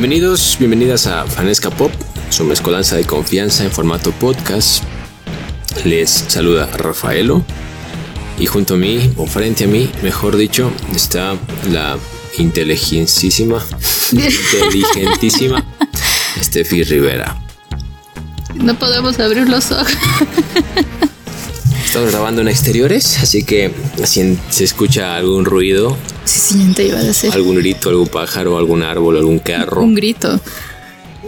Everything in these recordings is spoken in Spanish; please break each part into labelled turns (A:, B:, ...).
A: Bienvenidos, bienvenidas a Fanesca Pop, su mezcolanza de confianza en formato podcast. Les saluda Rafaelo y junto a mí, o frente a mí, mejor dicho, está la inteligentísima, inteligentísima Steffi Rivera.
B: No podemos abrir los ojos.
A: Estamos grabando en exteriores, así que si se escucha algún ruido,
B: Sí, sí, te iba a decir.
A: algún grito, algún pájaro, algún árbol, algún carro.
B: Un grito.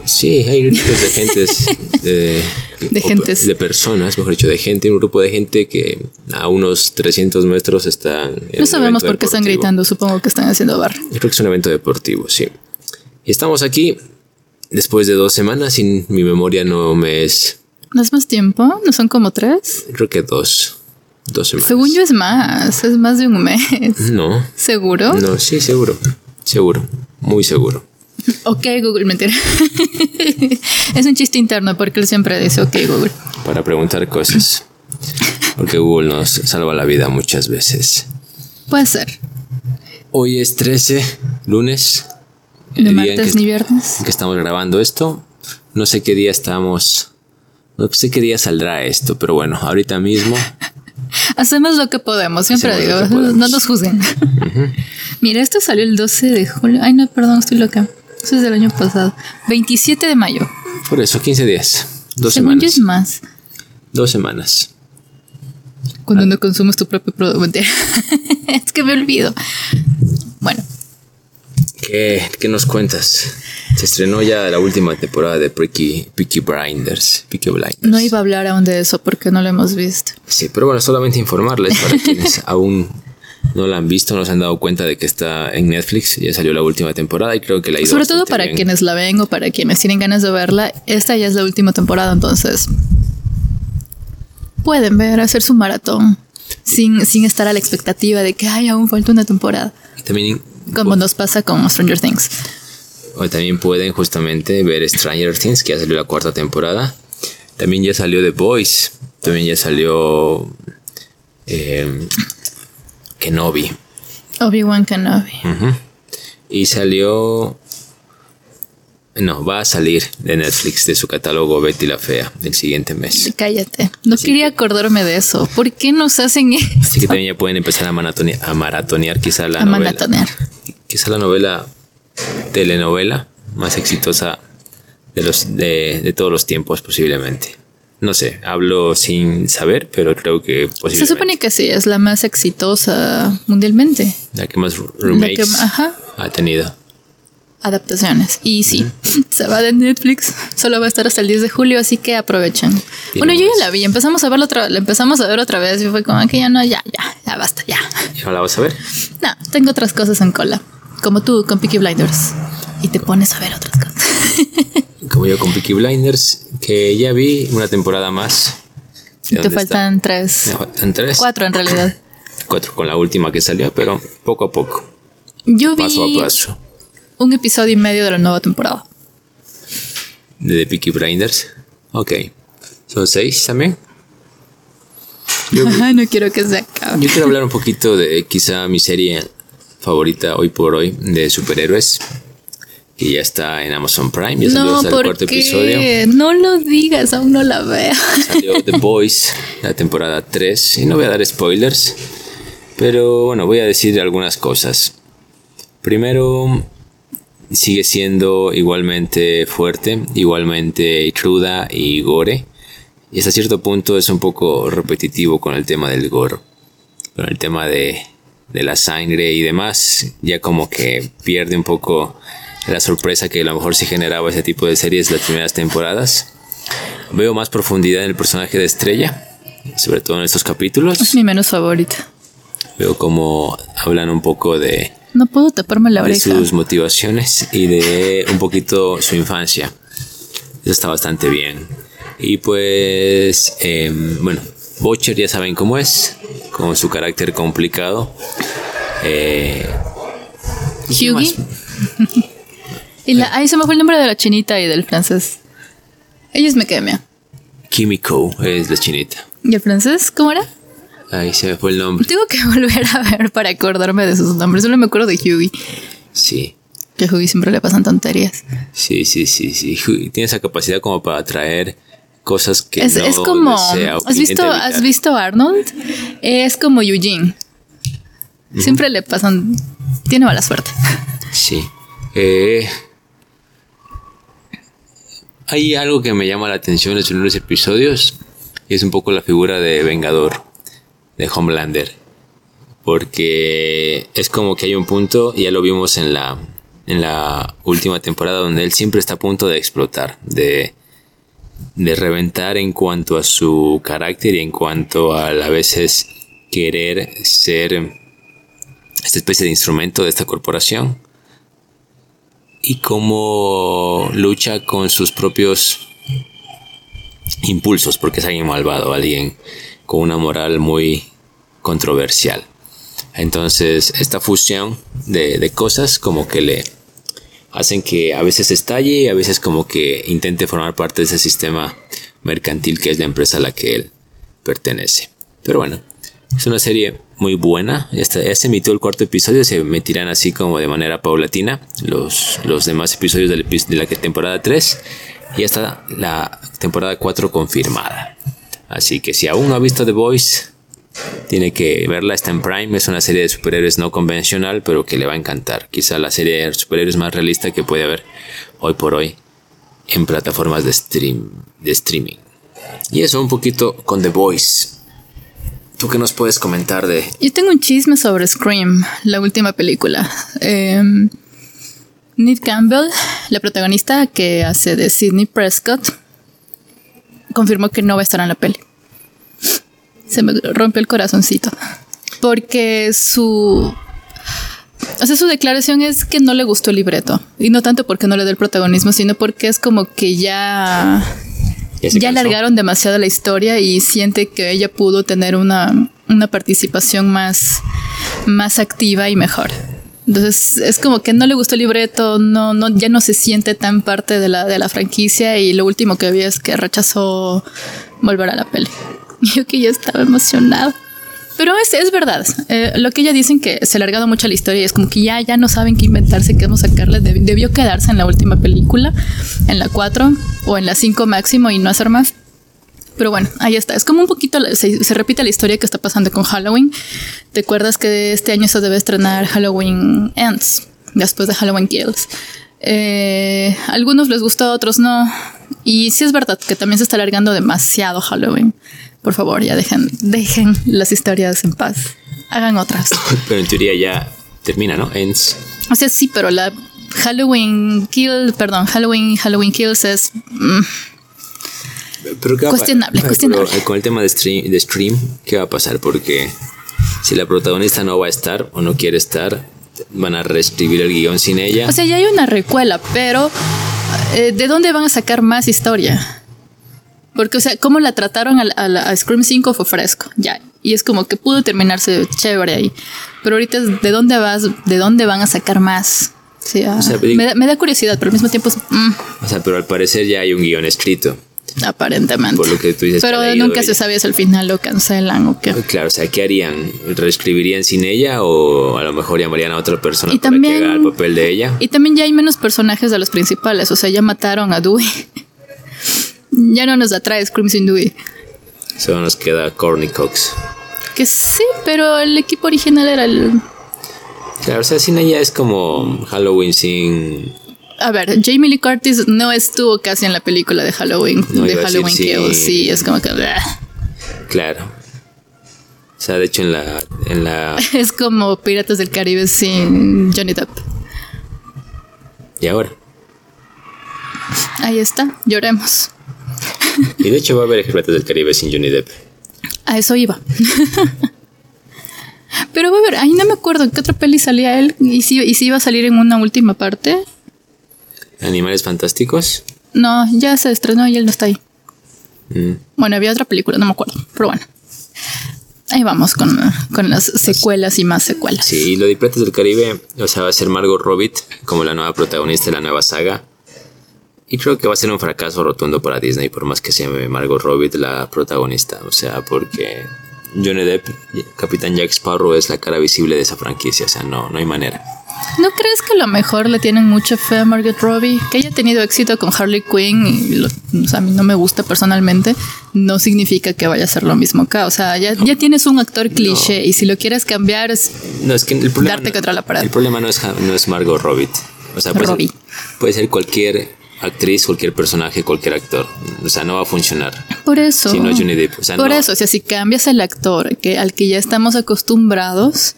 A: Sí, hay gritos de gentes, de,
B: De gentes.
A: de personas, mejor dicho, de gente, un grupo de gente que a unos 300 metros están.
B: No sabemos por qué están gritando. Supongo que están haciendo bar.
A: Yo creo que es un evento deportivo, sí. Y estamos aquí después de dos semanas y mi memoria no me es.
B: ¿No es más tiempo? ¿No son como tres?
A: Creo que dos. Dos semanas.
B: Según yo es más. Es más de un mes.
A: No,
B: ¿Seguro?
A: no, sí, seguro. Seguro. Muy seguro.
B: Ok, Google, mentira. es un chiste interno porque él siempre dice ok, Google.
A: Para preguntar cosas. Porque Google nos salva la vida muchas veces.
B: Puede ser.
A: Hoy es 13, lunes.
B: Ni
A: el en
B: martes
A: que-
B: ni viernes.
A: en que estamos grabando esto. No sé qué día estamos. No sé qué día saldrá esto, pero bueno, ahorita mismo.
B: Hacemos lo que podemos, siempre
A: Hacemos
B: digo,
A: podemos.
B: no nos juzguen. Mira, esto salió el 12 de julio. Ay, no, perdón, estoy loca. Eso es del año pasado. 27 de mayo.
A: Por eso, 15 días. Dos
B: Según yo
A: semanas.
B: es más.
A: Dos semanas.
B: Cuando no consumes tu propio producto. Es que me olvido. Bueno,
A: ¿Qué, qué nos cuentas? Se estrenó ya la última temporada de Peaky, Peaky Blinders. Peaky Blinders.
B: no iba a hablar aún de eso porque no lo hemos visto.
A: Sí, pero bueno, solamente informarles para quienes aún no la han visto, no se han dado cuenta de que está en Netflix. Ya salió la última temporada y creo que la ha ido
B: Sobre todo para
A: bien.
B: quienes la ven o para quienes tienen ganas de verla. Esta ya es la última temporada, entonces pueden ver, hacer su maratón sin, sin estar a la expectativa de que ay, aún falta una temporada.
A: También,
B: Como nos pasa con Stranger Things.
A: O también pueden justamente ver Stranger Things, que ya salió la cuarta temporada. También ya salió The Boys. También ya salió eh, Kenobi.
B: Obi-Wan Kenobi.
A: Y salió... No, va a salir de Netflix, de su catálogo Betty la Fea, el siguiente mes.
B: Cállate. No quería acordarme de eso. ¿Por qué nos hacen eso?
A: Así que también ya pueden empezar a maratonear, a maratonear quizá la
B: A
A: novela.
B: maratonear.
A: Quizá la novela, telenovela más exitosa de, los, de, de todos los tiempos posiblemente. No sé, hablo sin saber, pero creo que posiblemente.
B: Se supone que sí, es la más exitosa mundialmente.
A: La que más remakes
B: La que- ajá.
A: ha tenido.
B: Adaptaciones. Y sí, se va de Netflix. Solo va a estar hasta el 10 de julio, así que aprovechen. Bueno, yo ya la vi. Empezamos a verla otra, la empezamos a ver otra vez y fue como que ya no, ya, ya, ya basta, ya.
A: ¿Y la vas a ver?
B: No, tengo otras cosas en cola. Como tú con Peaky Blinders. Y te pones a ver otras cosas.
A: Como yo con Peaky Blinders, que ya vi una temporada más. ¿De
B: Y te faltan
A: está?
B: tres.
A: Me faltan tres.
B: Cuatro en realidad.
A: Cuatro con la última que salió, pero poco a poco,
B: Yo vi
A: paso a paso.
B: un episodio y medio de la nueva temporada.
A: de Peaky Blinders. Ok. Son seis también. Yo,
B: no quiero que se acabe.
A: yo quiero hablar un poquito de quizá mi serie favorita hoy por hoy de superhéroes. Que ya está en Amazon Prime. Ya salió
B: No,
A: hasta el
B: ¿por
A: cuarto episodio.
B: No lo digas, aún no la veo.
A: Salió The Boys, la temporada 3. Y no voy a dar spoilers. Pero bueno, voy a decir algunas cosas. Primero, sigue siendo igualmente fuerte, igualmente cruda y gore. Y hasta cierto punto es un poco repetitivo con el tema del gore. Con el tema de, de la sangre y demás. Ya como que pierde un poco la sorpresa que a lo mejor sí generaba ese tipo de series las primeras temporadas. Veo más profundidad en el personaje de Estrella, sobre todo en estos capítulos.
B: Es mi menos favorita.
A: Veo como hablan un poco de,
B: No puedo taparme la
A: de
B: oreja.
A: sus motivaciones y de un poquito su infancia. Eso está bastante bien. Y pues, em, bueno, Butcher ya saben cómo es, con su carácter complicado. Eh, ¿y qué
B: Hughie.
A: más?
B: Y la, ay, se me fue el nombre de la chinita y del francés. Ella es Mekemia.
A: Kimiko es la chinita.
B: ¿Y el francés? ¿Cómo era?
A: Ay, se me fue el nombre.
B: Tengo que volver a ver para acordarme de sus nombres. Solo me acuerdo de Hughie.
A: Sí.
B: Que a Hughie siempre le pasan tonterías.
A: Sí, sí, sí, sí. Hughie tiene esa capacidad como para atraer cosas que
B: Es,
A: no
B: es como.
A: desea
B: ¿Has visto,
A: evitar.
B: ¿Has visto Arnold? Es como Eugene. Siempre le pasan. Tiene mala suerte.
A: Sí. Eh, hay algo que me llama la atención en los primeros episodios y es un poco la figura de Vengador, de Homelander. Porque es como que hay un punto, ya lo vimos en la, en la última temporada, donde él siempre está a punto de explotar, de, de reventar en cuanto a su carácter y en cuanto a, a veces querer ser esta especie de instrumento de esta corporación y cómo lucha con sus propios impulsos, porque es alguien malvado, alguien con una moral muy controversial. Entonces, esta fusión de, de cosas como que le hacen que a veces estalle y a veces como que intente formar parte de ese sistema mercantil que es la empresa a la que él pertenece. Pero bueno, es una serie muy buena. Ya, está- ya se emitió el cuarto episodio. Se emitirán así como de manera paulatina los, los demás episodios de la temporada 3. Y ya está la temporada 4 confirmada. Así que si aún no ha visto The Voice, tiene que verla. Está en Prime. Es una serie de superhéroes no convencional, pero que le va a encantar. Quizá la serie de superhéroes más realista que puede haber hoy por hoy en plataformas de, stream, de streaming. Y eso un poquito con The Voice. ¿Tú qué nos puedes comentar de
B: Yo tengo un chisme sobre Scream, la última película. Eh, Campbell, la protagonista que hace de Sidney Prescott, confirmó que no va a estar en la peli. Se me rompió el corazoncito. Porque su. O sea, su declaración es que no le gustó el libreto. Y no tanto porque no le dé el protagonismo, sino porque es como que ya ya
A: cansó?
B: alargaron demasiado la historia y siente que ella pudo tener una, una participación más, más activa y mejor. Entonces es como que no le gustó el libreto, no, no, ya no se siente tan parte de la, de la franquicia y lo último que vi es que rechazó volver a la peli. Yo que ya estaba emocionada. Pero es, es verdad. Eh, lo que ella dicen que se ha alargado mucho la historia y es como que ya, ya no saben qué inventarse, qué vamos a sacarle. Deb- debió quedarse en la última película, en la 4 o en la 5 máximo y no hacer más. Pero bueno, ahí está. Es como un poquito, se, se repite la historia que está pasando con Halloween. ¿Te acuerdas que este año se debe estrenar Halloween Ends, después de Halloween Kills? Eh, a algunos les gustó, a otros no. Y sí es verdad que también se está alargando demasiado Halloween. Por favor, ya dejen, dejen las historias en paz. Hagan otras.
A: Pero en teoría ya termina, ¿no? Ends.
B: O sea, sí, pero la Halloween Kill, perdón, Halloween, Halloween Kills es... mm,
A: Pero ¿qué va a pa-
B: Cuestionable, cuestionable.
A: pero, eh, con el tema de stream, de stream, ¿qué va a pasar? Porque si la protagonista no va a estar o no quiere estar, van a reescribir el guion sin ella.
B: O sea, ya hay una recuela, pero eh, ¿de dónde van a sacar más historia? Porque, o sea, cómo la trataron a, a a Scream 5 fue fresco, ya. Y es como que pudo terminarse chévere ahí. Pero ahorita, es, ¿de dónde vas? ¿De dónde van a sacar más? O sea,
A: O sea,
B: me, da, me da curiosidad, pero al mismo tiempo es... mm,
A: o sea, pero al parecer ya hay un guion escrito.
B: aparentemente.
A: Por lo que tú dices
B: Pero nunca se sabe si al final lo cancelan o qué.
A: Claro, o sea, ¿qué harían? ¿Reescribirían sin ella o a lo mejor llamarían a otra persona
B: Y
A: para
B: también-
A: que haga el papel de ella?
B: Y también ya hay menos personajes de los principales. O sea, ya mataron a Dewey. Ya no nos atrae Scream sin Dewey.
A: Solo nos queda Corny Cox.
B: Que sí, pero el equipo original era el.
A: Claro, o sea, sin ella es como Halloween sin...
B: A ver, Jamie Lee Curtis no estuvo casi en la película de Halloween.
A: No,
B: de Halloween
A: sí.
B: Kills. Sí, es como que.
A: Claro. O sea, de hecho en la... En la
B: Es como Piratas del Caribe sin Johnny Depp.
A: y ahora.
B: Ahí está, lloremos.
A: Y de hecho va a haber Piratas del Caribe sin Johnny Depp.
B: A eso iba. Pero va a ver, ahí no me acuerdo en qué otra peli salía él y si, y si iba a salir en una última parte.
A: Animales Fantásticos.
B: No, ya se estrenó y él no está ahí.
A: Mm.
B: Bueno, había otra película, no me acuerdo, pero bueno. Ahí vamos con, con las secuelas y más secuelas.
A: Sí, y lo de Piratas del Caribe, o sea, va a ser Margot Robbie como la nueva protagonista de la nueva saga. Y creo que va a ser un fracaso rotundo para Disney, por más que se llame Margot Robbie la protagonista. O sea, porque Johnny Depp, Capitán Jack Sparrow, es la cara visible de esa franquicia. O sea, no, no hay manera.
B: ¿No crees que a lo mejor le tienen mucha fe a Margaret Robbie? Que haya tenido éxito con Harley Quinn y lo, o sea, a mí no me gusta personalmente, no significa que vaya a ser lo mismo acá. O sea, ya, ya tienes un actor cliché y si lo quieres cambiar es,
A: No, es que el problema,
B: darte contra la pared.
A: el problema no es, no es Margot Robbie. O sea, puede
B: Robbie.
A: ser, puede ser cualquier actriz, cualquier personaje, cualquier actor. O sea, no va a funcionar.
B: Por eso.
A: Si no es Johnny Depp. O sea,
B: Por
A: no-
B: eso, o sea, si cambias el actor que, al que ya estamos acostumbrados,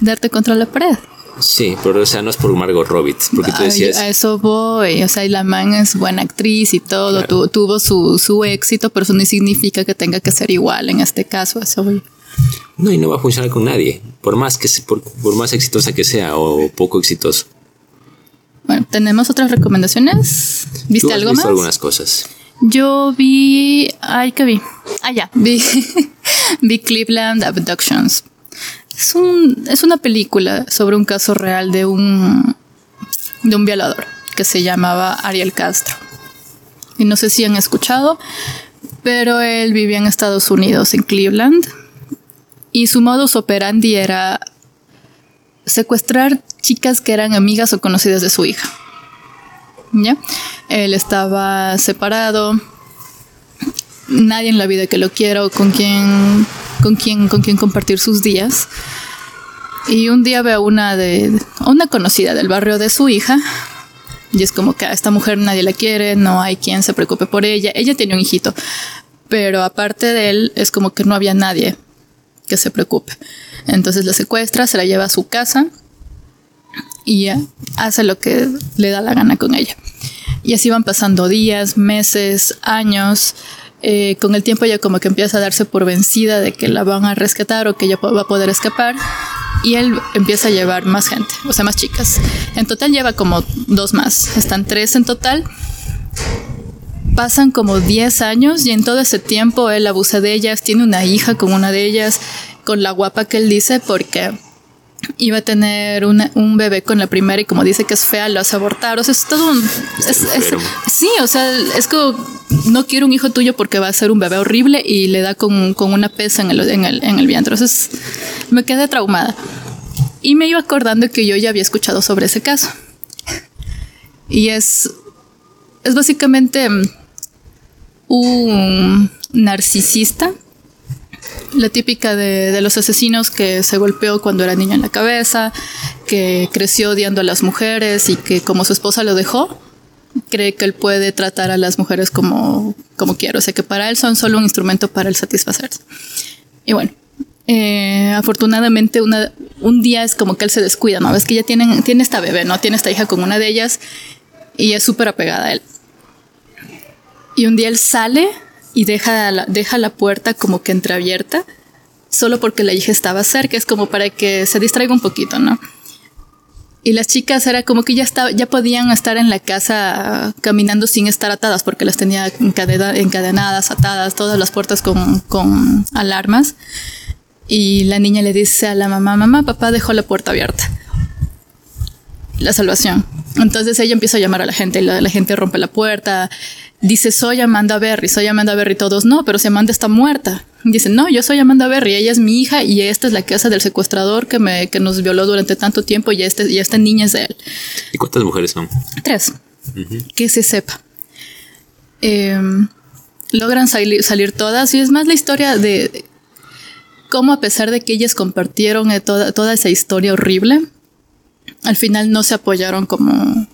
B: darte contra la pared.
A: Sí, pero o sea, no es por Margot Robbie. Porque tú
B: Ay,
A: decías...
B: a eso voy. O sea, y la man es buena actriz y todo.
A: Claro.
B: tu- tuvo su, su éxito, pero eso no significa que tenga que ser igual en este caso. a Eso voy.
A: No, y no va a funcionar con nadie. Por más, que, por, por más exitosa que sea o poco exitoso.
B: Bueno, ¿tenemos otras recomendaciones? ¿Viste
A: Tú has
B: algo
A: visto
B: más?
A: algunas cosas.
B: Yo vi. Ay, ¿qué vi? Ah, ya. Vi, vi Cleveland Abductions. Es, un, es una película sobre un caso real de un, de un violador que se llamaba Ariel Castro. Y no sé si han escuchado, pero él vivía en Estados Unidos, en Cleveland. Y su modus operandi era secuestrar chicas que eran amigas o conocidas de su hija. ¿Ya? Él estaba separado. Nadie en la vida que lo quiera o con quien, con con compartir sus días. Y un día ve a una de a una conocida del barrio de su hija. Y es como que a esta mujer nadie la quiere, no hay quien se preocupe por ella. Ella tiene un hijito. Pero aparte de él, es como que no había nadie que se preocupe. Entonces la secuestra, se la lleva a su casa y hace lo que le da la gana con ella. Y así van pasando días, meses, años. Eh, con el tiempo ella como que empieza a darse por vencida de que la van a rescatar o que ella va a poder escapar. Y él empieza a llevar más gente, o sea, más chicas. En total lleva como dos más. Están tres en total. Pasan como 10 años y en todo ese tiempo él abusa de ellas. Tiene una hija con una de ellas, con la guapa que él dice, porque iba a tener una- un bebé con la primera y como dice que es fea, lo hace abortar. O sea, es todo un... es- es-
A: enfermo.
B: sí, o sea, es como, no quiero un hijo tuyo porque va a ser un bebé horrible y le da con, con una pesa en el, en, el, en el vientre. Entonces, me quedé traumada. Y me iba acordando que yo ya había escuchado sobre ese caso. Y es, es básicamente mm, un narcisista la típica de, los asesinos que se golpeó cuando era niño en la cabeza, que creció odiando a las mujeres y que como su esposa lo dejó, cree que él puede tratar a las mujeres como, como quiere. O sea que para él son solo un instrumento para el satisfacerse. Y bueno, eh, afortunadamente una, un día es como que él se descuida, ¿no? Ves que ya tienen, tiene esta bebé, ¿no? Tiene esta hija con una de ellas y es súper apegada a él. Y un día él sale y deja la, deja la puerta como que entreabierta, solo porque la hija estaba cerca, es como para que se distraiga un poquito, ¿no? Y las chicas era como que ya, estaba, ya podían estar en la casa caminando sin estar atadas, porque las tenía encadena- encadenadas, atadas, todas las puertas con, con alarmas. Y la niña le dice a la mamá, mamá, papá dejó la puerta abierta. La salvación. Entonces ella empieza a llamar a la gente, la, la gente rompe la puerta, dice, soy Amanda Berry, soy Amanda Berry, todos no, pero si Amanda está muerta. Dice, no, yo soy Amanda Berry, ella es mi hija y esta es la casa del secuestrador que, me, que nos violó durante tanto tiempo y, este, y esta niña es de él.
A: ¿Y cuántas mujeres son?
B: Tres. Que se sepa. Eh, logran salir, salir todas y es más la historia de, cómo a pesar de que ellas compartieron eh, toda, toda esa historia horrible, al final no se apoyaron como,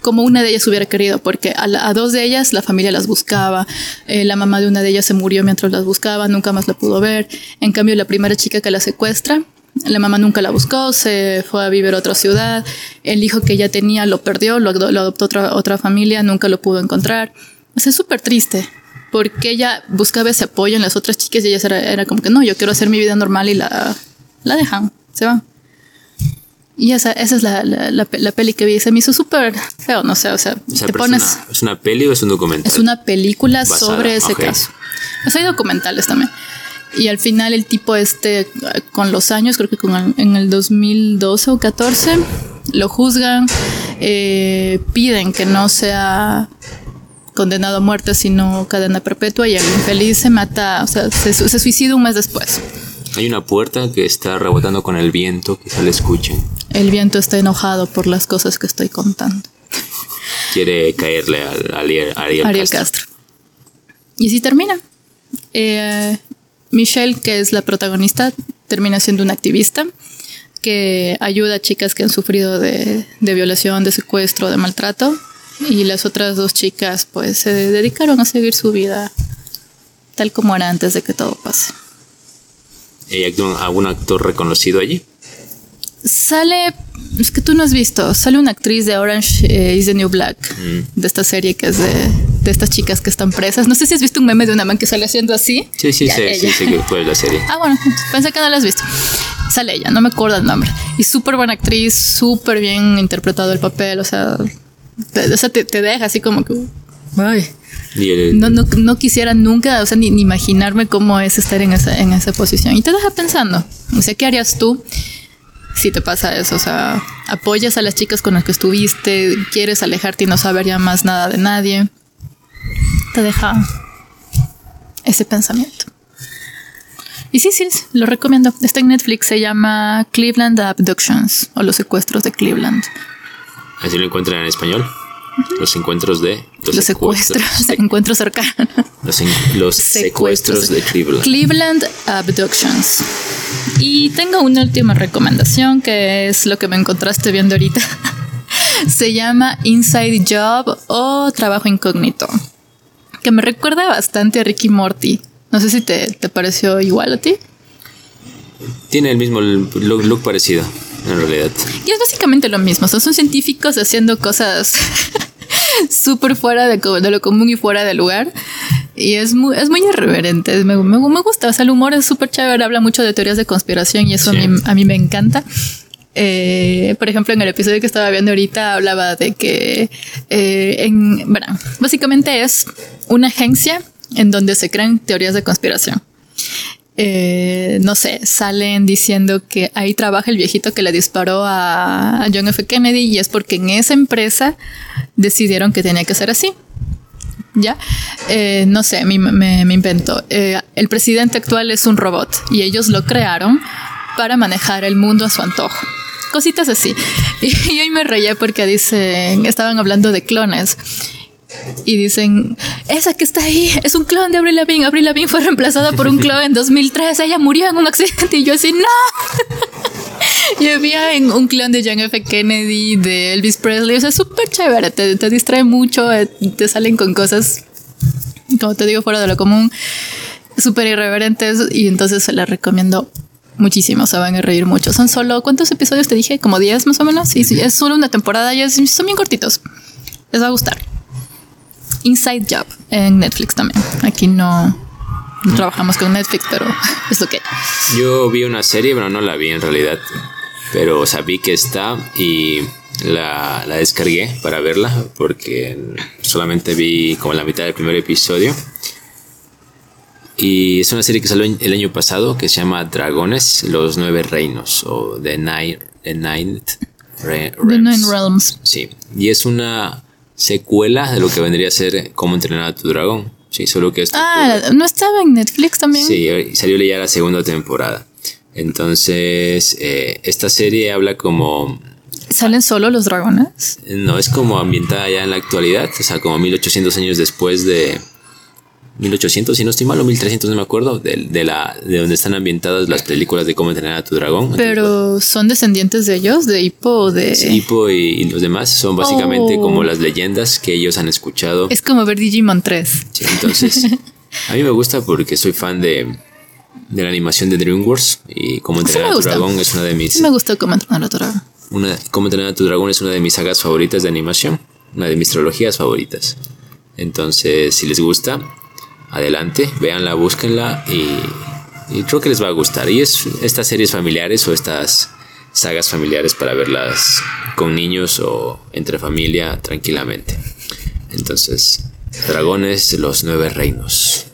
B: como una de ellas hubiera querido, porque a, dos de ellas la familia las buscaba, eh, la mamá de una de ellas se murió mientras las buscaba, nunca más la pudo ver, en cambio la primera chica que la secuestra, la mamá nunca la buscó, se fue a vivir a otra ciudad, el hijo que ella tenía lo perdió, lo, ado- lo adoptó otra, otra familia, nunca lo pudo encontrar, es súper triste. Porque ella buscaba ese apoyo en las otras chicas y ellas era, era como que no, yo quiero hacer mi vida normal y la, la dejan, se van. Y esa, esa es la, la, la, la peli que vi. Se me hizo súper feo, no sé, o sea,
A: O sea,
B: te pones...
A: ¿es, una, ¿Es una peli o es un documental?
B: Es una película
A: Basada,
B: sobre ese
A: ok.
B: caso. Pues hay documentales también. Y al final el tipo este, con los años, creo que con el- en el 2012 o 14, lo juzgan, eh, piden que no sea condenado a muerte, sino cadena perpetua, y el infeliz se mata, o sea, se, se suicida un mes después.
A: Hay una puerta que está rebotando con el viento, quizá la escuchen.
B: el viento está enojado por las cosas que estoy contando.
A: Quiere caerle a Ariel, Castro.
B: Y así termina. Eh, Michelle, que es la protagonista, termina siendo una activista que ayuda a chicas que han sufrido de, de violación, de secuestro, de maltrato. Y las otras dos chicas pues se dedicaron a seguir su vida tal como era antes de que todo pase.
A: ¿Hay algún actor reconocido allí?
B: Sale, es que tú no has visto, sale una actriz de Orange eh, is the New Black, mm. de esta serie que es de, de, estas chicas que están presas. No sé si has visto un meme de una man que sale haciendo así.
A: Sí, sí, sí, sí, sí, que fue la serie.
B: Ah, bueno, pensé que no la has visto. Sale ella, no me acuerdo el nombre. Y súper buena actriz, súper bien interpretado el papel, o sea, te, te, deja así como que... Ay. No, no, no, quisiera nunca, o sea, ni, imaginarme cómo es estar en esa, en esa posición. Y te deja pensando, o sea, ¿qué harías tú si te pasa eso? O sea, apoyas a las chicas con las que estuviste, quieres alejarte y no saber ya más nada de nadie. Te deja ese pensamiento. Y sí, sí, lo recomiendo. Está en Netflix, se llama Cleveland Abductions o los secuestros de Cleveland.
A: Así lo encuentran en español. Los encuentros de.
B: Los, secuestros. encuentros cercanos.
A: Los, secuestros, de Cleveland.
B: Cleveland Abductions. Y tengo una última recomendación que es lo que me encontraste viendo ahorita. Se llama Inside Job o Trabajo Incógnito. Que me recuerda bastante a Ricky Morty. No sé si te, te pareció igual a ti.
A: Tiene el mismo look parecido en realidad.
B: Y es básicamente lo mismo, son científicos haciendo cosas súper fuera de, lo común y fuera de lugar. Y es muy, es muy irreverente, me, me, gusta, o sea, el humor es súper chévere, habla mucho de teorías de conspiración y eso a, mí, me encanta. Eh, por ejemplo, en el episodio que estaba viendo ahorita hablaba de que, eh, en, bueno, básicamente es una agencia en donde se crean teorías de conspiración. Eh, no sé, salen diciendo que ahí trabaja el viejito que le disparó a, John F. Kennedy y es porque en esa empresa decidieron que tenía que ser así. ¿Ya? Eh, no sé, me, invento. Eh, el presidente actual es un robot y ellos lo crearon para manejar el mundo a su antojo. Cositas así. Y, hoy me reía porque dicen, estaban hablando de clones y dicen, esa que está ahí es un clon de Avril Lavigne. Avril Lavigne fue reemplazada por un clon en 2003. Ella murió en un accidente y yo así, no. y había un clon de John F. Kennedy, de Elvis Presley. O sea, súper chévere. Te, te, distrae mucho. Eh, te salen con cosas, como te digo, fuera de lo común. Súper irreverentes. Y entonces se las recomiendo muchísimo. Se van a reír mucho. Son solo, ¿cuántos episodios te dije? Como 10 más o menos. Y es solo una temporada y son bien cortitos. Les va a gustar. Inside Job en Netflix también. Aquí no, trabajamos con Netflix, pero es lo que.
A: Yo vi una serie, pero no la vi en realidad. Pero sabí que está y la, la, descargué para verla porque solamente vi como la mitad del primer episodio. Y es una serie que salió el año pasado que se llama Dragones, los nueve reinos o The Nine, The Ninth
B: The Nine Realms.
A: Sí, y es una secuela de lo que vendría a ser Cómo entrenar a tu dragón. Sí, solo que esto.
B: Ah, ¿no estaba en Netflix también?
A: Sí, salió ya la segunda temporada. Entonces, eh, esta serie habla como.
B: ¿Salen solo los dragones?
A: No, es como ambientada ya en la actualidad, o sea, como 1800 años después de, 1800, si no estoy mal, o 1300, no me acuerdo, de, de, la, de donde están ambientadas las películas de cómo entrenar a tu dragón.
B: Pero son descendientes de ellos, de Hippo o de.
A: Sí, Hippo y, los demás son básicamente como oh. las leyendas que ellos han escuchado.
B: Es como ver Digimon 3.
A: Sí, entonces. a mí me gusta porque soy fan de, de la animación de DreamWorks y cómo entrenar a tu dragón es una de mis.
B: me gustó cómo entrenar a tu dragón.
A: Una, cómo entrenar a tu dragón es una de mis sagas favoritas de animación, una de mis trilogías favoritas. Entonces, si les gusta, adelante, véanla, búsquenla y, creo que les va a gustar. Y es estas series familiares o estas sagas familiares para verlas con niños o entre familia tranquilamente. Entonces, Dragones, los nueve reinos.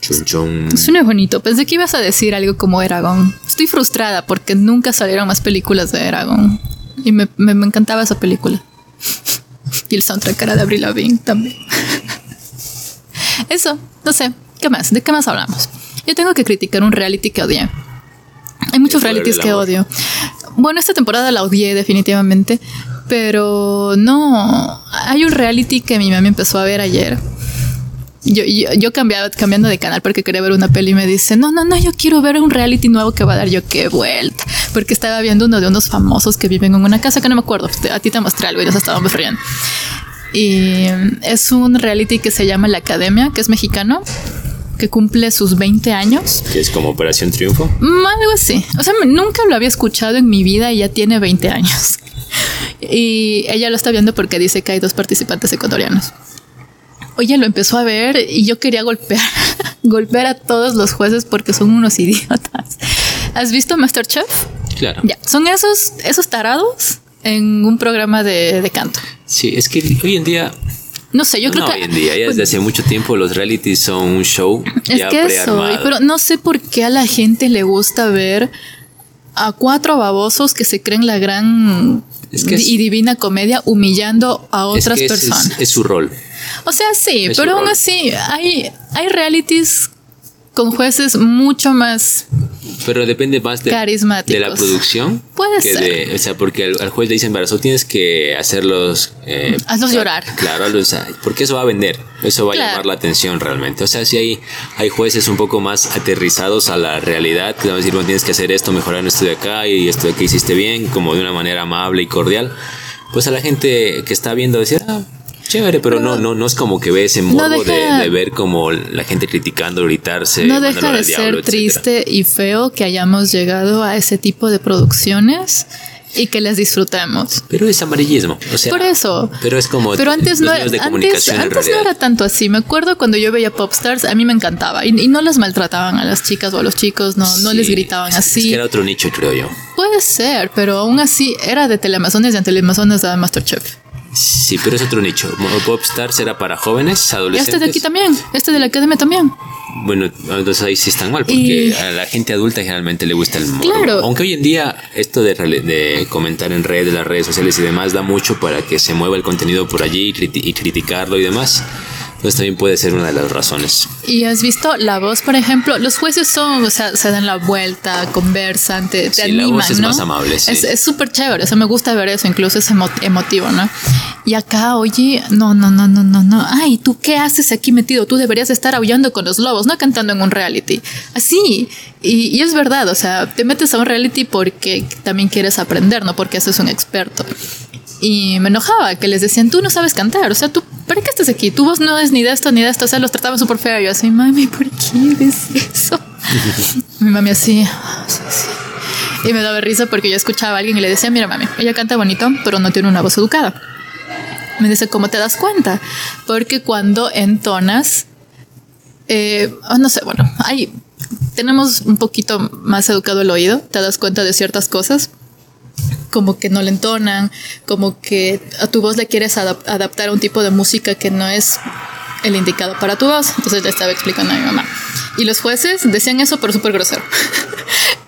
A: Chun chun.
B: Suena bonito. Pensé que ibas a decir algo como Eragon. Estoy frustrada porque nunca salieron más películas de Eragon. Y me, me, encantaba esa película. Y el soundtrack era de Avril Lavigne también. Eso, no sé. ¿Qué más? ¿De qué más hablamos? Yo tengo que criticar un reality que odié. Hay muchos realities que odio. bueno, esta temporada la odié definitivamente, pero no, hay un reality que mi mami empezó a ver ayer. Yo, yo, yo cambiaba, cambiando de canal porque quería ver una peli y me dice, no, no, no, yo quiero ver un reality nuevo que va a dar yo qué vuelta. Porque estaba viendo uno de unos famosos que viven en una casa que no me acuerdo. A ti te mostré algo y nos estábamos riendo. Y es un reality que se llama La Academia, que es mexicano que cumple sus 20 años.
A: Que es como Operación Triunfo.
B: Mm, algo así. O sea, nunca lo había escuchado en mi vida y ya tiene 20 años. Y ella lo está viendo porque dice que hay dos participantes ecuatorianos. Oye, lo empezó a ver y yo quería golpear, golpear a todos los jueces porque son unos idiotas. ¿Has visto Masterchef?
A: Claro.
B: Ya, son esos, esos tarados en un programa de, de canto.
A: Sí, es que hoy en día
B: no sé, yo creo
A: no,
B: que.
A: hoy en día, ya desde hace mucho tiempo, los realities son un show.
B: Es
A: ya
B: que eso, pero no sé por qué a la gente le gusta ver a cuatro babosos que se creen la gran
A: Es que es-
B: y divina comedia humillando a
A: Es
B: otras
A: que
B: personas.
A: Es, su rol.
B: o sea, sí, pero aún así hay, hay realities con jueces mucho más
A: Pero depende más de,
B: Carismáticos.
A: de la producción.
B: Puede
A: que
B: ser.
A: de- o sea, porque al, al juez le dicen, Barazón, tienes que hacerlos. eh,
B: Hazlos llorar.
A: Claro, hazlos- o sea, porque eso va a vender. Eso va a llamar la atención realmente. O sea, si hay, hay jueces un poco más aterrizados a la realidad, que van a decir, bueno, tienes que hacer esto, mejorar esto de acá y esto de aquí hiciste bien, como de una manera amable y cordial. Pues a la gente que está viendo decir, ah, chévere, pero no, no, no es como que ve ese morbo
B: deja-
A: de, de ver como la gente criticando, gritarse.
B: no deja de
A: diablo,
B: ser
A: etcétera.
B: triste y feo que hayamos llegado a ese tipo de producciones y que las disfrutemos.
A: Pero es amarillismo. O sea,
B: Por eso.
A: Pero es como.
B: Pero antes no,
A: medios de
B: antes, antes no era tanto así. Me acuerdo cuando yo veía Popstars, a mí me encantaba. Y, y no las maltrataban a las chicas o a los chicos, no, no les gritaban
A: es- Es
B: así.
A: que era otro nicho, creo yo.
B: Puede ser, pero aún así era de Teleamazones y en Teleamazones daba Masterchef.
A: Sí, pero es otro nicho. Popstars era para jóvenes, adolescentes.
B: este de aquí también, este de la academia también.
A: Bueno, entonces ahí sí están mal, porque
B: Y-
A: a la gente adulta generalmente le gusta el morbo.
B: Claro.
A: Aunque hoy en día esto de, comentar en redes, las redes sociales y demás da mucho para que se mueva el contenido por allí y, criti- y criticarlo y demás. Entonces también puede ser una de las razones.
B: Y has visto la voz, por ejemplo, los jueces son, o sea, se dan la vuelta, conversan, te, te
A: Sí, la
B: animan,
A: voz es
B: ¿no?
A: más amable, sí.
B: Es es súper chévere, o sea, me gusta ver eso, incluso es emo- emotivo, ¿no? Y acá, oye, no, no, no, no, no, no. Ay, ¿tú qué haces aquí metido? Tú deberías estar aullando con los lobos, no cantando en un reality. Así. Y, y es verdad, o sea, te metes a un reality porque también quieres aprender, no porque haces un experto. Y me enojaba que les decían, tú no sabes cantar, o sea, tú, ¿para qué estás aquí? Tu voz no es ni de esto ni de esto, o sea, los trataban súper feo. Yo así, mami, ¿por qué eres eso? Mi mami así, "Ah, sí, sí". Y me daba risa porque yo escuchaba a alguien y le decía, mira, mami, ella canta bonito, pero no tiene una voz educada. Me dice, ¿cómo te das cuenta? Porque cuando entonas, eh, oh, no sé, bueno, hay, tenemos un poquito más educado el oído, te das cuenta de ciertas cosas, como que no le entonan, como que a tu voz le quieres adap- adaptar a un tipo de música que no es el indicado para tu voz. Entonces le estaba explicando a mi mamá. Y los jueces decían eso, pero súper grosero.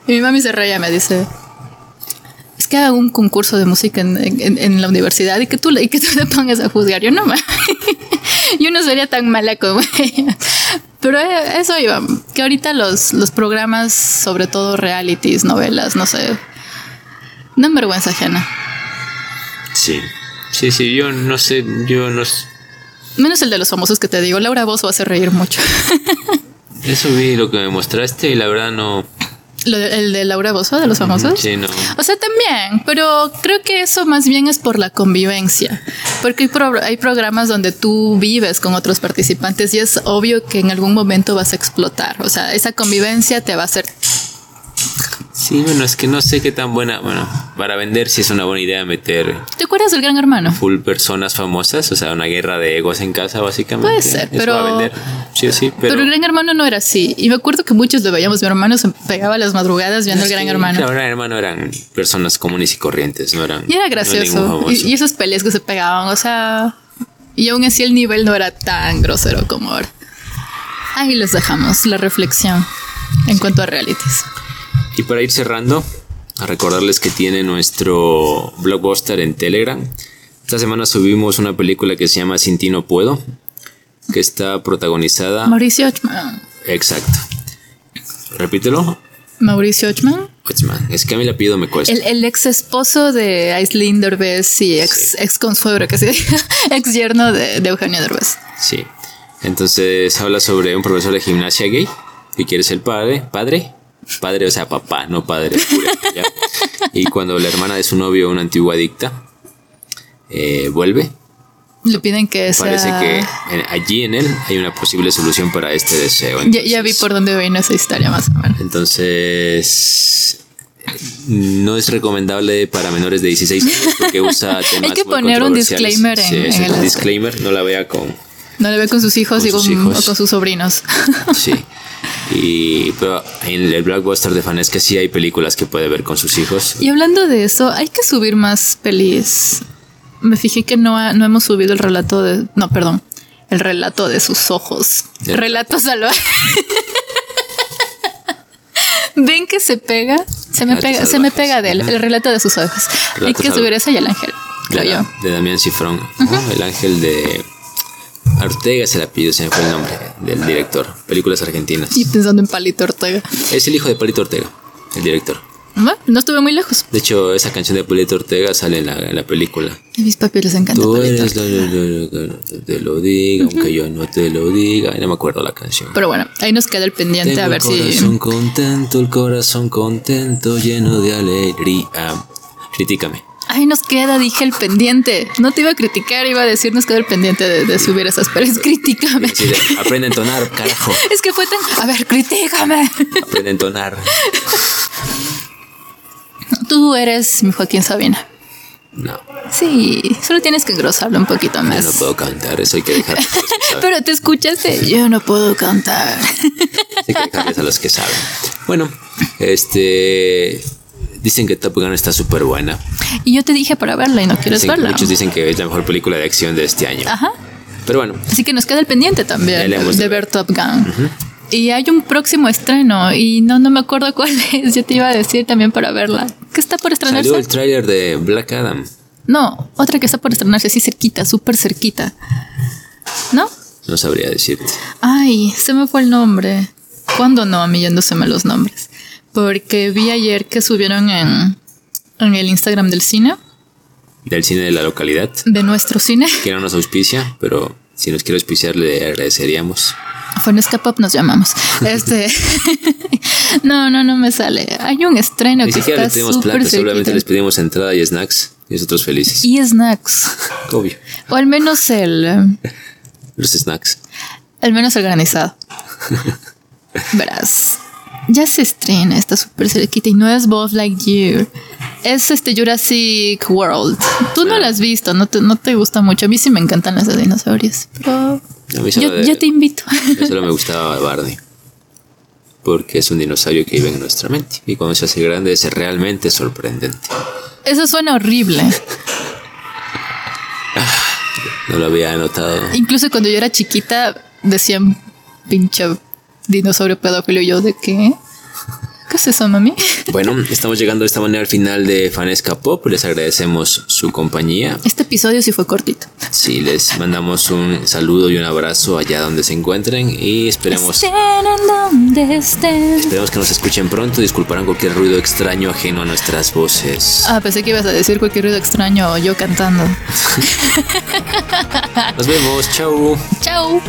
B: y mi mami se reía, me dice, es que hago un concurso de música en, en- la universidad y que tú, y que tú te pongas a juzgar. Yo no, yo no sería tan mala como ella. Pero eso iba, que ahorita los, los programas, sobre todo realities, novelas, no sé, dan vergüenza ajena.
A: Sí. Sí, sí, yo no sé, yo no s-
B: Menos el de los famosos que te digo, Laura Vos va a hacer reír mucho.
A: Eso vi lo que me mostraste y la verdad no.
B: Lo de- el de Laura Bozo de los famosos.
A: Sí, no.
B: O sea, también, pero creo que eso más bien es por la convivencia, porque hay, pro- hay programas donde tú vives con otros participantes y es obvio que en algún momento vas a explotar. O sea, esa convivencia te va a hacer...
A: Sí, bueno, es que no sé qué tan buena. Bueno, para vender sí es una buena idea meter
B: ¿Te acuerdas del Gran Hermano?
A: full personas famosas, o sea, una guerra de egos en casa, básicamente.
B: Puede ser,
A: Eso
B: pero-
A: va a vender. Sí, sí, pero.
B: Pero, el Gran Hermano no era así. Y me acuerdo que muchos lo veíamos. Mi hermano se pegaba a las madrugadas viendo el Gran Hermano.
A: claro, Gran Hermano eran personas comunes y corrientes, no eran.
B: Y era
A: no
B: gracioso.
A: famoso.
B: y, y esas peleas que se pegaban, o sea. Y aún así el nivel no era tan grosero como ahora. Ahí les dejamos la reflexión en cuanto a realities.
A: Y para ir cerrando, a recordarles que tiene nuestro blockbuster en Telegram. Esta semana subimos una película que se llama Sin ti no puedo, que está protagonizada.
B: Mauricio Ochman.
A: Exacto. Repítelo.
B: Mauricio Ochman.
A: Ochman. Es que a mí la pido me cuesta.
B: El, el ex esposo de Aislinn Derbez y ex, ex consuegro, que sí, ex yerno de, de Eugenio Derbez.
A: Sí. Entonces habla sobre un profesor de gimnasia gay que quiere ser padre, padre, padre, o sea, papá, no padre. Y cuando la hermana de su novio, una antigua adicta, eh, vuelve,
B: Le piden que sea...
A: parece que en- allí en él hay una posible solución para este deseo.
B: Ya, ya vi
A: Entonces-
B: por dónde viene esa historia más o menos.
A: Entonces, no es recomendable para menores de 16 años porque usa temas
B: Hay que
A: muy
B: poner un disclaimer en-
A: Sí,
B: en
A: el- disclaimer, no la vea con...
B: No le ve con sus hijos
A: Con
B: y con,
A: sus hijos.
B: o con sus sobrinos.
A: Sí. Y pero en el blockbuster de Fanesca sí hay películas que puede ver con sus hijos.
B: y hablando de eso, hay que subir más pelis. Me fijé que no, ha- no hemos subido el relato de... No, perdón. El relato de sus ojos.
A: El-
B: Relato salvaje. ¿Ven que se pega? Se me pega, se me pega de él. El relato de sus ojos. Hay que subir eso y el ángel. Creo
A: de, Damián Cifrón. El ángel de Ortega se la pidió, se me fue el nombre del director. Películas argentinas.
B: Y pensando en Palito Ortega.
A: Es el hijo de Palito Ortega, el director.
B: No estuve muy lejos.
A: De hecho, esa canción de Palito Ortega sale en la, en la película.
B: A mis papi les encanta
A: Tú eres la- la- que te lo diga, aunque yo no te lo diga. No me acuerdo la canción.
B: Pero bueno, ahí nos queda el pendiente
A: Tengo
B: a ver
A: el corazón
B: si.
A: contento, el corazón contento, lleno de alegría. Critícame.
B: Ahí nos queda, dije el pendiente. No te iba a criticar, iba a decir nos queda el pendiente de, de subir esas pelis. Critícame.
A: Sí, de- aprende a entonar, carajo.
B: Es que fue tan. A ver, critícame.
A: Aprende a entonar.
B: Tú eres mi Joaquín Sabina.
A: No,
B: Sí, solo tienes que engrosarlo un poquito
A: yo
B: más.
A: no puedo cantar, eso hay que dejar.
B: Pero te escuchaste. Yo no puedo cantar.
A: Hay que dejarles a los que saben. Bueno, este. Dicen que Top Gun está súper buena.
B: Y yo te dije para verla y no quieres
A: Dicen
B: verla.
A: muchos dicen que es la mejor película de acción de este año.
B: Ajá.
A: Pero bueno,
B: Así que nos queda el pendiente también de
A: de
B: ver Top Gun. Y hay un próximo estreno y no, no me acuerdo cuál es. Yo te iba a decir también para verla. ¿Qué está por estrenarse?
A: salió el tráiler de Black Adam.
B: No, otra que está por estrenarse así cerquita, súper cerquita. ¿No?
A: No sabría decirte.
B: Ay, se me fue el nombre. ¿Cuándo no? A mí yéndoseme los nombres. Porque vi ayer que subieron en, en el Instagram del cine,
A: Del cine de la localidad.
B: de nuestro cine.
A: Que no nos auspicia, pero si nos quiere auspiciar le agradeceríamos.
B: Fonesca Pop nos llamamos. Este. no, no, no me sale. Hay un estreno
A: Ni
B: que
A: siquiera
B: está
A: le pedimos plata, solamente les pedimos entrada y snacks. Y nosotros felices.
B: Y snacks.
A: Obvio.
B: O al menos el.
A: Los snacks.
B: Al menos el granizado. Verás. Ya se estrena, está súper cerquita y no es Buzz Lightyear. Es este Jurassic World. Tú no
A: Ah.
B: la has visto, no te, no te gusta mucho. A mí sí me encantan las de dinosaurios. Pero
A: A mí solo,
B: yo,
A: de-
B: yo te invito.
A: solo me gustaba Barney. Porque es un dinosaurio que vive en nuestra mente. Y cuando se hace grande es realmente sorprendente.
B: Eso suena horrible.
A: No lo había notado.
B: Incluso cuando yo era chiquita decían pinche dinosaurio pedófilo y yo de qué? ¿Qué es eso, mami?
A: Bueno, estamos llegando de esta manera al final de Fanesca Pop. Les agradecemos su compañía.
B: Este episodio sí fue cortito.
A: Sí, les mandamos un saludo y un abrazo allá donde se encuentren. Y esperemos,
B: Estén en donde estén.
A: esperemos que nos escuchen pronto. Disculparán cualquier ruido extraño ajeno a nuestras voces.
B: Ah, pensé que ibas a decir cualquier ruido extraño o yo cantando.
A: Nos vemos. Chau.
B: Chao.